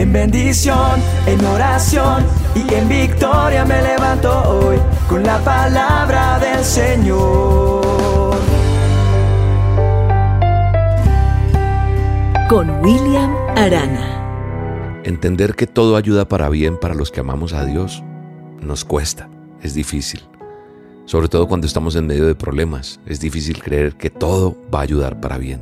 En bendición, en oración y en victoria me levanto hoy con la palabra del Señor. Con William Arana. Entender que todo ayuda para bien para los que amamos a Dios nos cuesta, es difícil. Sobre todo cuando estamos en medio de problemas, es difícil creer que todo va a ayudar para bien.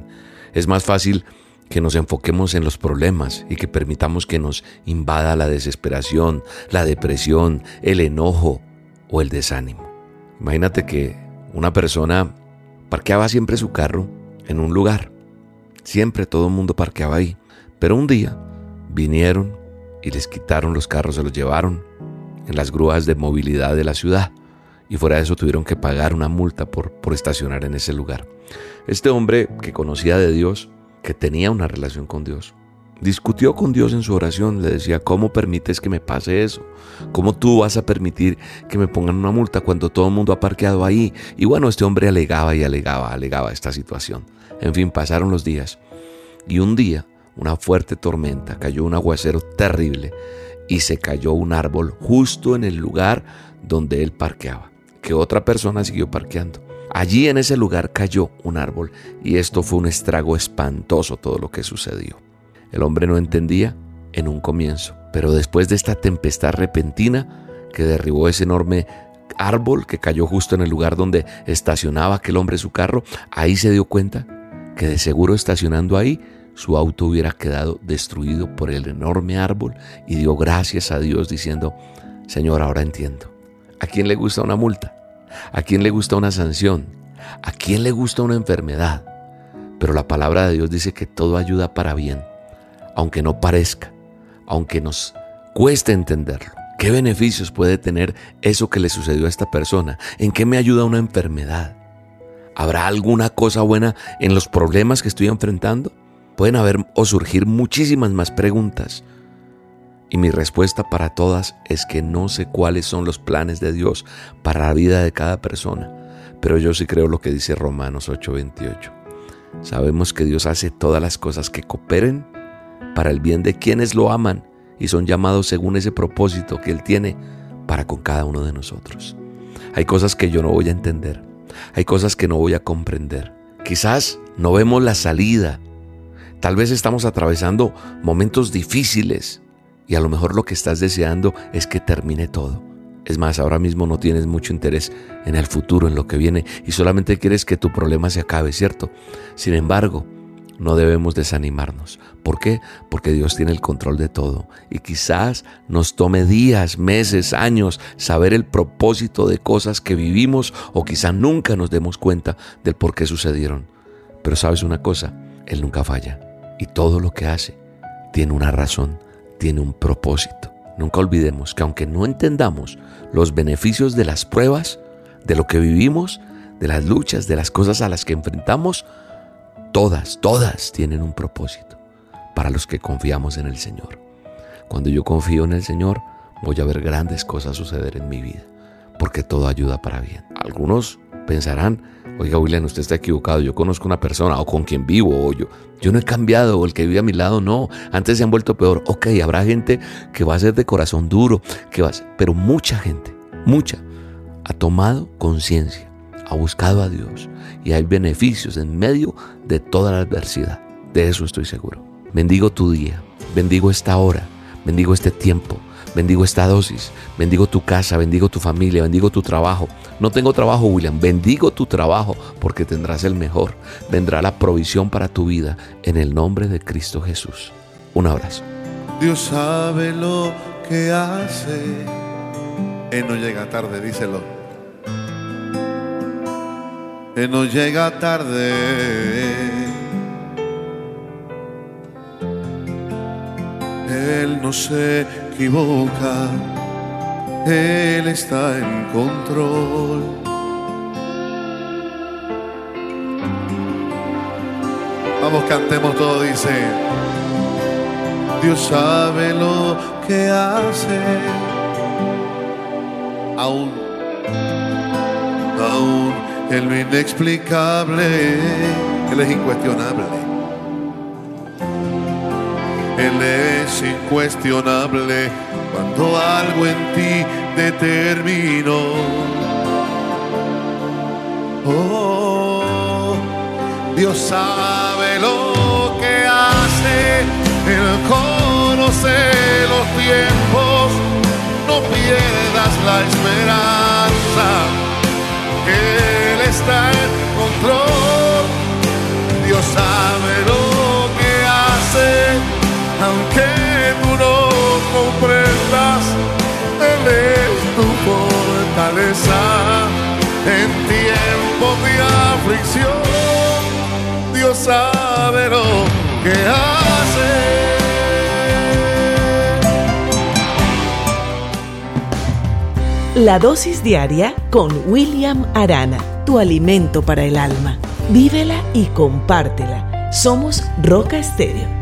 Es más fácil que nos enfoquemos en los problemas y que permitamos que nos invada la desesperación, la depresión, el enojo o el desánimo. Imagínate que una persona parqueaba siempre su carro en un lugar. Siempre todo el mundo parqueaba ahí. Pero un día vinieron y les quitaron los carros, se los llevaron en las grúas de movilidad de la ciudad. Y fuera de eso tuvieron que pagar una multa por, por estacionar en ese lugar. Este hombre que conocía de Dios que tenía una relación con Dios. Discutió con Dios en su oración, le decía, ¿cómo permites que me pase eso? ¿Cómo tú vas a permitir que me pongan una multa cuando todo el mundo ha parqueado ahí? Y bueno, este hombre alegaba y alegaba, alegaba esta situación. En fin, pasaron los días. Y un día, una fuerte tormenta, cayó un aguacero terrible y se cayó un árbol justo en el lugar donde él parqueaba, que otra persona siguió parqueando. Allí en ese lugar cayó un árbol y esto fue un estrago espantoso todo lo que sucedió. El hombre no entendía en un comienzo, pero después de esta tempestad repentina que derribó ese enorme árbol que cayó justo en el lugar donde estacionaba aquel hombre su carro, ahí se dio cuenta que de seguro estacionando ahí su auto hubiera quedado destruido por el enorme árbol y dio gracias a Dios diciendo, Señor, ahora entiendo. ¿A quién le gusta una multa? ¿A quién le gusta una sanción? ¿A quién le gusta una enfermedad? Pero la palabra de Dios dice que todo ayuda para bien, aunque no parezca, aunque nos cueste entenderlo. ¿Qué beneficios puede tener eso que le sucedió a esta persona? ¿En qué me ayuda una enfermedad? ¿Habrá alguna cosa buena en los problemas que estoy enfrentando? Pueden haber o surgir muchísimas más preguntas. Y mi respuesta para todas es que no sé cuáles son los planes de Dios para la vida de cada persona, pero yo sí creo lo que dice Romanos 8:28. Sabemos que Dios hace todas las cosas que cooperen para el bien de quienes lo aman y son llamados según ese propósito que Él tiene para con cada uno de nosotros. Hay cosas que yo no voy a entender, hay cosas que no voy a comprender. Quizás no vemos la salida, tal vez estamos atravesando momentos difíciles, y a lo mejor lo que estás deseando es que termine todo. Es más, ahora mismo no tienes mucho interés en el futuro, en lo que viene, y solamente quieres que tu problema se acabe, ¿cierto? Sin embargo, no debemos desanimarnos. ¿Por qué? Porque Dios tiene el control de todo. Y quizás nos tome días, meses, años saber el propósito de cosas que vivimos o quizás nunca nos demos cuenta del por qué sucedieron. Pero sabes una cosa, Él nunca falla. Y todo lo que hace tiene una razón tiene un propósito. Nunca olvidemos que aunque no entendamos los beneficios de las pruebas, de lo que vivimos, de las luchas, de las cosas a las que enfrentamos, todas, todas tienen un propósito para los que confiamos en el Señor. Cuando yo confío en el Señor, voy a ver grandes cosas suceder en mi vida, porque todo ayuda para bien. Algunos pensarán, oiga William, usted está equivocado, yo conozco una persona o con quien vivo, o yo, yo no he cambiado, o el que vive a mi lado no, antes se han vuelto peor. Ok, habrá gente que va a ser de corazón duro, que va pero mucha gente, mucha, ha tomado conciencia, ha buscado a Dios y hay beneficios en medio de toda la adversidad. De eso estoy seguro. Bendigo tu día, bendigo esta hora, bendigo este tiempo Bendigo esta dosis, bendigo tu casa, bendigo tu familia, bendigo tu trabajo. No tengo trabajo, William, bendigo tu trabajo porque tendrás el mejor. Vendrá la provisión para tu vida en el nombre de Cristo Jesús. Un abrazo. Dios sabe lo que hace. Él no llega tarde, díselo. Él no llega tarde. Él no se equivoca, Él está en control. Vamos, cantemos todo, dice, Dios sabe lo que hace, aún, aún en lo inexplicable, Él es incuestionable Él es incuestionable cuando algo en ti determinó. Oh, Dios sabe lo que hace, Él conoce los tiempos, en tiempos de aflicción. Dios sabe lo que hace. La dosis diaria con William Arana, tu alimento para el alma. Vívela y compártela. Somos Roca Estéreo